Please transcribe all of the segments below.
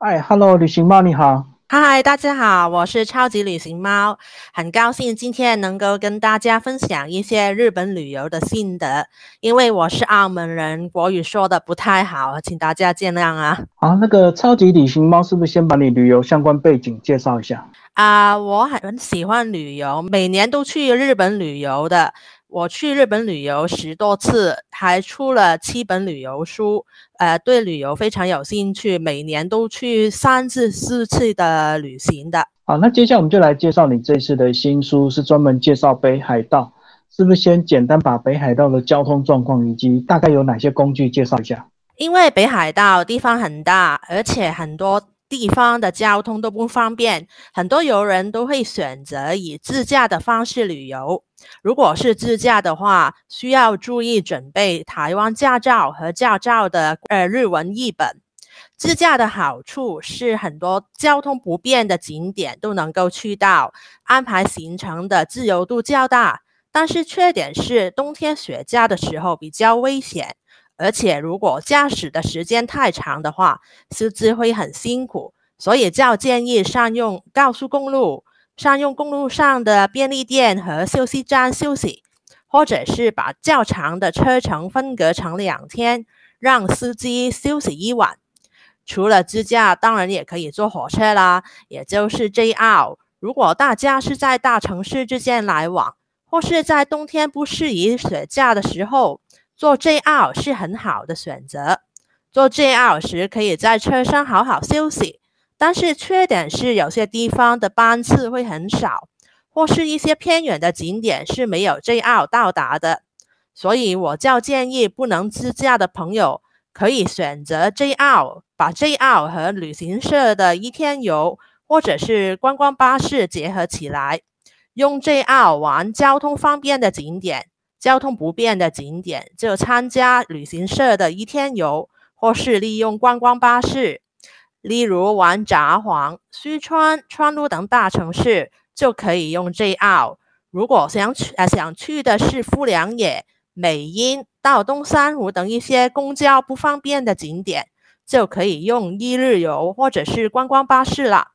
哎，Hello，旅行猫你好。嗨，大家好，我是超级旅行猫，很高兴今天能够跟大家分享一些日本旅游的心得。因为我是澳门人，国语说的不太好，请大家见谅啊。啊，那个超级旅行猫是不是先把你旅游相关背景介绍一下？啊，我很喜欢旅游，每年都去日本旅游的。我去日本旅游十多次，还出了七本旅游书。呃，对旅游非常有兴趣，每年都去三至四次的旅行的。好，那接下来我们就来介绍你这次的新书，是专门介绍北海道。是不是先简单把北海道的交通状况以及大概有哪些工具介绍一下？因为北海道地方很大，而且很多。地方的交通都不方便，很多游人都会选择以自驾的方式旅游。如果是自驾的话，需要注意准备台湾驾照和驾照的呃日文译本。自驾的好处是很多交通不便的景点都能够去到，安排行程的自由度较大。但是缺点是冬天雪假的时候比较危险。而且，如果驾驶的时间太长的话，司机会很辛苦，所以较建议善用高速公路，善用公路上的便利店和休息站休息，或者是把较长的车程分隔成两天，让司机休息一晚。除了自驾，当然也可以坐火车啦，也就是 JR。如果大家是在大城市之间来往，或是在冬天不适宜雪驾的时候。坐 JR 是很好的选择。坐 JR 时可以在车上好好休息，但是缺点是有些地方的班次会很少，或是一些偏远的景点是没有 JR 到达的。所以我较建议不能自驾的朋友可以选择 JR，把 JR 和旅行社的一天游或者是观光巴士结合起来，用 JR 玩交通方便的景点。交通不便的景点，就参加旅行社的一天游，或是利用观光巴士。例如玩札幌、须川、川路等大城市，就可以用 JR。如果想去呃想去的是富良野、美瑛、到东山湖等一些公交不方便的景点，就可以用一日游或者是观光巴士了。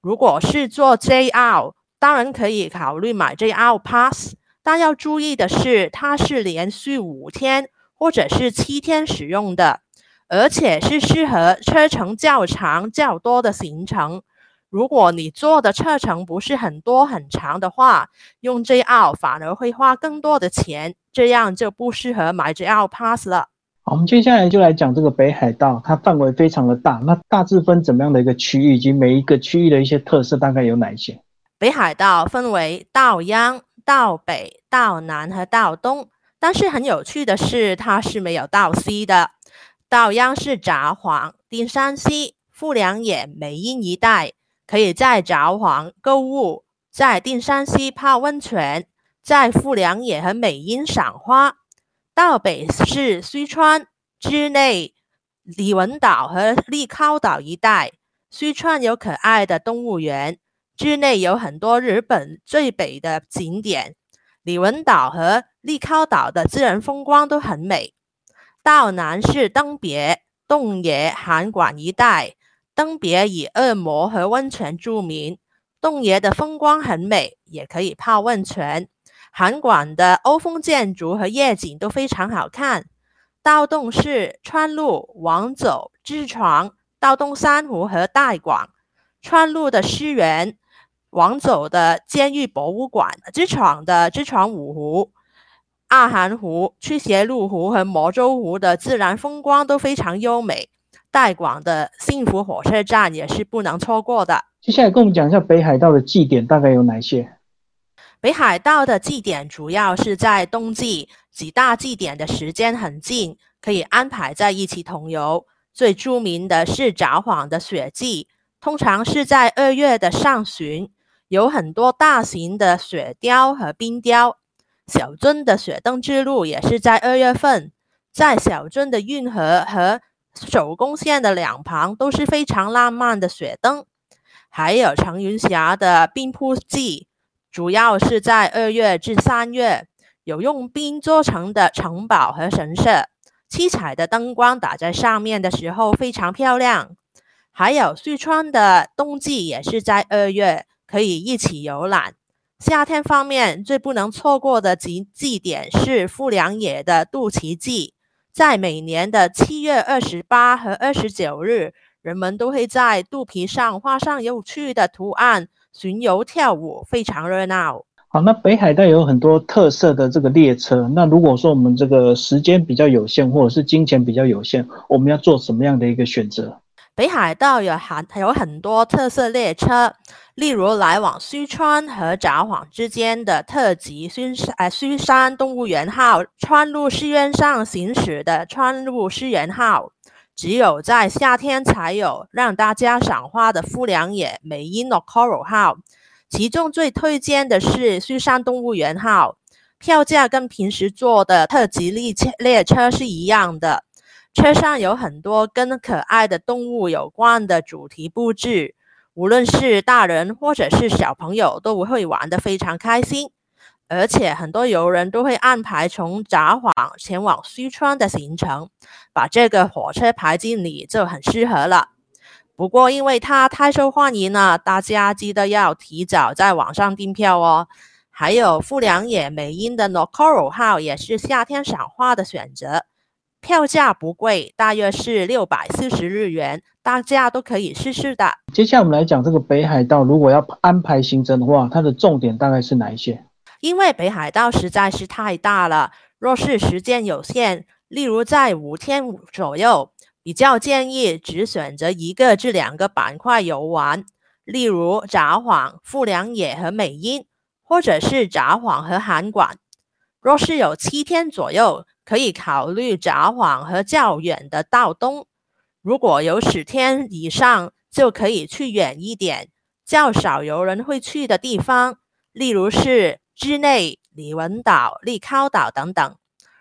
如果是坐 JR，当然可以考虑买 JR Pass。但要注意的是，它是连续五天或者是七天使用的，而且是适合车程较长、较多的行程。如果你坐的车程不是很多很长的话，用 JR 反而会花更多的钱，这样就不适合买 JR Pass 了。好，我们接下来就来讲这个北海道，它范围非常的大，那大致分怎么样的一个区域，以及每一个区域的一些特色大概有哪些？北海道分为道央。道北、道南和道东，但是很有趣的是，它是没有道西的。道央是札幌、丁山西、富良野、美瑛一带，可以在札幌购物，在丁山西泡温泉，在富良野和美瑛赏花。道北是须川、之内、里文岛和立尻岛一带，须川有可爱的动物园。之内有很多日本最北的景点，里文岛和立尻岛的自然风光都很美。道南是登别、洞爷、函馆一带，登别以恶魔和温泉著名，洞爷的风光很美，也可以泡温泉。函馆的欧风建筑和夜景都非常好看。道洞是川路、王走、知床、道洞珊瑚和大广，川路的诗园。王走的监狱博物馆，知床的知床五湖、阿寒湖、驱邪路湖和魔州湖的自然风光都非常优美。代广的幸福火车站也是不能错过的。接下来跟我们讲一下北海道的祭典大概有哪些？北海道的祭典主要是在冬季，几大祭典的时间很近，可以安排在一起同游。最著名的是札幌的雪祭，通常是在二月的上旬。有很多大型的雪雕和冰雕，小樽的雪灯之路也是在二月份，在小樽的运河和手工线的两旁都是非常浪漫的雪灯，还有长云峡的冰瀑季，主要是在二月至三月，有用冰做成的城堡和神社，七彩的灯光打在上面的时候非常漂亮。还有四川的冬季也是在二月，可以一起游览。夏天方面，最不能错过的祭祭点是富良野的肚脐祭，在每年的七月二十八和二十九日，人们都会在肚皮上画上有趣的图案，巡游跳舞，非常热闹。好，那北海道有很多特色的这个列车。那如果说我们这个时间比较有限，或者是金钱比较有限，我们要做什么样的一个选择？北海道有很有很多特色列车，例如来往西川和札幌之间的特急须呃须山动物园号，川路寺院上行驶的川路寺园号，只有在夏天才有让大家赏花的富良野美瑛 Nokoro 号。其中最推荐的是须山动物园号，票价跟平时坐的特急列车列车是一样的。车上有很多跟可爱的动物有关的主题布置，无论是大人或者是小朋友都会玩得非常开心。而且很多游人都会安排从札幌前往须川的行程，把这个火车排进里就很适合了。不过，因为它太受欢迎了，大家记得要提早在网上订票哦。还有富良野美瑛的 Nokoro 号也是夏天赏花的选择，票价不贵，大约是六百四十日元，大家都可以试试的。接下来我们来讲这个北海道，如果要安排行程的话，它的重点大概是哪一些？因为北海道实在是太大了，若是时间有限，例如在五天左右。比较建议只选择一个至两个板块游玩，例如札幌、富良野和美瑛，或者是札幌和函馆。若是有七天左右，可以考虑札幌和较远的道东。如果有十天以上，就可以去远一点、较少游人会去的地方，例如是之内、里文岛、立尻岛等等。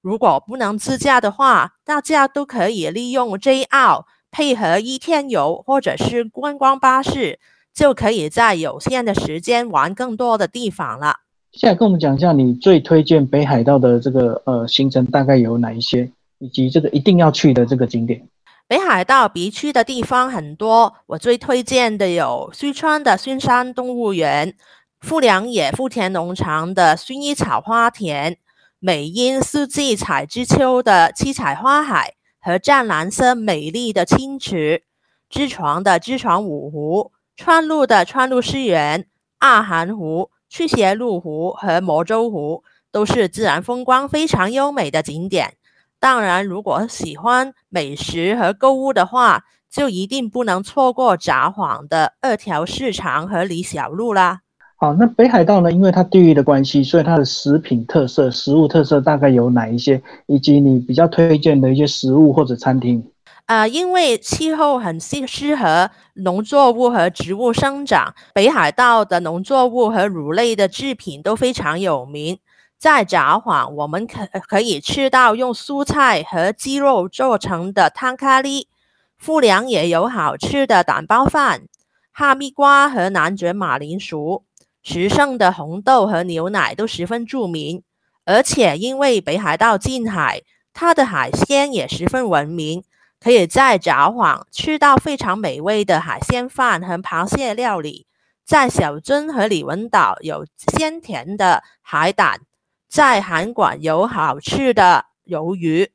如果不能自驾的话，大家都可以利用 JR 配合一天游或者是观光巴士，就可以在有限的时间玩更多的地方了。现在跟我们讲一下，你最推荐北海道的这个呃行程大概有哪一些，以及这个一定要去的这个景点。北海道必去的地方很多，我最推荐的有须川的须山动物园、富良野富田农场的薰衣草花田。美瑛四季彩之秋的七彩花海和湛蓝色美丽的清池，知床的知床五湖，川路的川路湿原，二寒湖、去邪路湖和魔州湖都是自然风光非常优美的景点。当然，如果喜欢美食和购物的话，就一定不能错过札幌的二条市场和李小璐啦。好，那北海道呢？因为它地域的关系，所以它的食品特色、食物特色大概有哪一些？以及你比较推荐的一些食物或者餐厅？啊，因为气候很适适合农作物和植物生长，北海道的农作物和乳类的制品都非常有名。在札幌，我们可可以吃到用蔬菜和鸡肉做成的汤咖喱；富良也有好吃的蛋包饭、哈密瓜和南卷马铃薯。时盛的红豆和牛奶都十分著名，而且因为北海道近海，它的海鲜也十分闻名，可以在札幌吃到非常美味的海鲜饭和螃蟹料理。在小樽和里文岛有鲜甜的海胆，在韩馆有好吃的鱿鱼。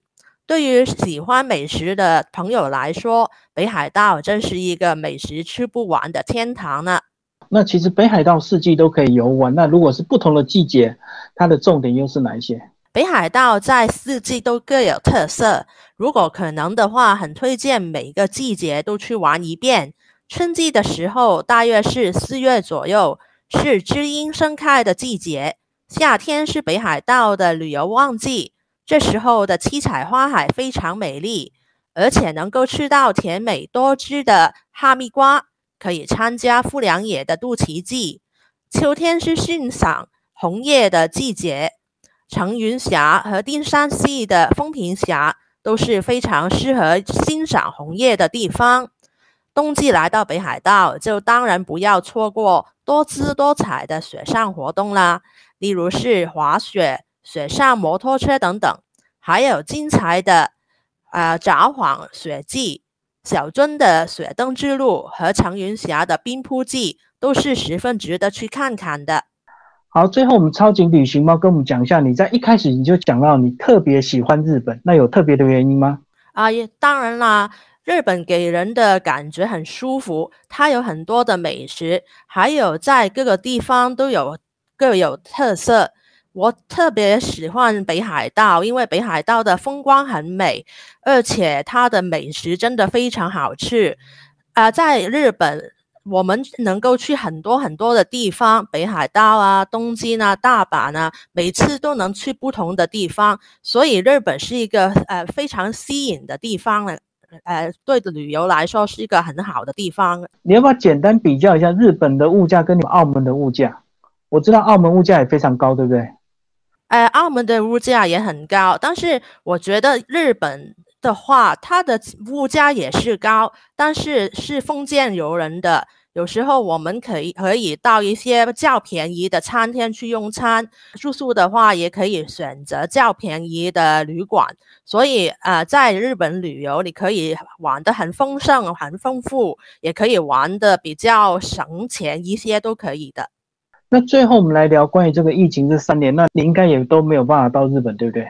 对于喜欢美食的朋友来说，北海道真是一个美食吃不完的天堂呢。那其实北海道四季都可以游玩。那如果是不同的季节，它的重点又是哪一些？北海道在四季都各有特色。如果可能的话，很推荐每个季节都去玩一遍。春季的时候，大约是四月左右，是知樱盛开的季节。夏天是北海道的旅游旺季，这时候的七彩花海非常美丽，而且能够吃到甜美多汁的哈密瓜。可以参加富良野的肚脐祭。秋天是欣赏红叶的季节，成云峡和丁山系的风平峡都是非常适合欣赏红叶的地方。冬季来到北海道，就当然不要错过多姿多彩的雪上活动啦，例如是滑雪、雪上摩托车等等，还有精彩的啊札幌雪季。小樽的雪灯之路和长云峡的冰瀑记都是十分值得去看看的。好，最后我们超级旅行猫跟我们讲一下，你在一开始你就讲到你特别喜欢日本，那有特别的原因吗？啊，也当然啦，日本给人的感觉很舒服，它有很多的美食，还有在各个地方都有各有特色。我特别喜欢北海道，因为北海道的风光很美，而且它的美食真的非常好吃。啊，在日本。我们能够去很多很多的地方，北海道啊、东京啊、大阪啊，每次都能去不同的地方，所以日本是一个呃非常吸引的地方了。呃，对的旅游来说是一个很好的地方。你要不要简单比较一下日本的物价跟你们澳门的物价？我知道澳门物价也非常高，对不对？呃，澳门的物价也很高，但是我觉得日本。的话，它的物价也是高，但是是封建游人的。有时候我们可以可以到一些较便宜的餐厅去用餐，住宿的话也可以选择较便宜的旅馆。所以呃，在日本旅游，你可以玩的很丰盛、很丰富，也可以玩的比较省钱一些，都可以的。那最后我们来聊关于这个疫情这三年，那你应该也都没有办法到日本，对不对？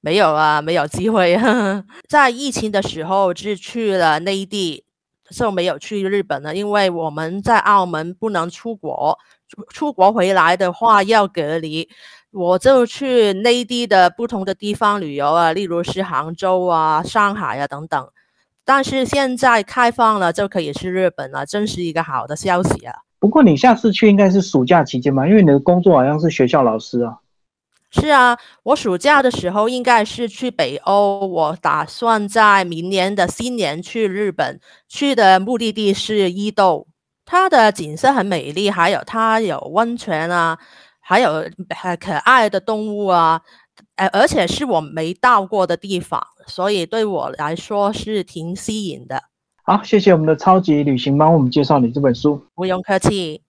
没有啊，没有机会。在疫情的时候是去了内地，就没有去日本了，因为我们在澳门不能出国，出国回来的话要隔离。我就去内地的不同的地方旅游啊，例如是杭州啊、上海啊等等。但是现在开放了，就可以去日本了，真是一个好的消息啊。不过你下次去应该是暑假期间吧，因为你的工作好像是学校老师啊。是啊，我暑假的时候应该是去北欧。我打算在明年的新年去日本，去的目的地是伊豆，它的景色很美丽，还有它有温泉啊，还有很可爱的动物啊，呃，而且是我没到过的地方，所以对我来说是挺吸引的。好，谢谢我们的超级旅行帮我们介绍你这本书，不用客气。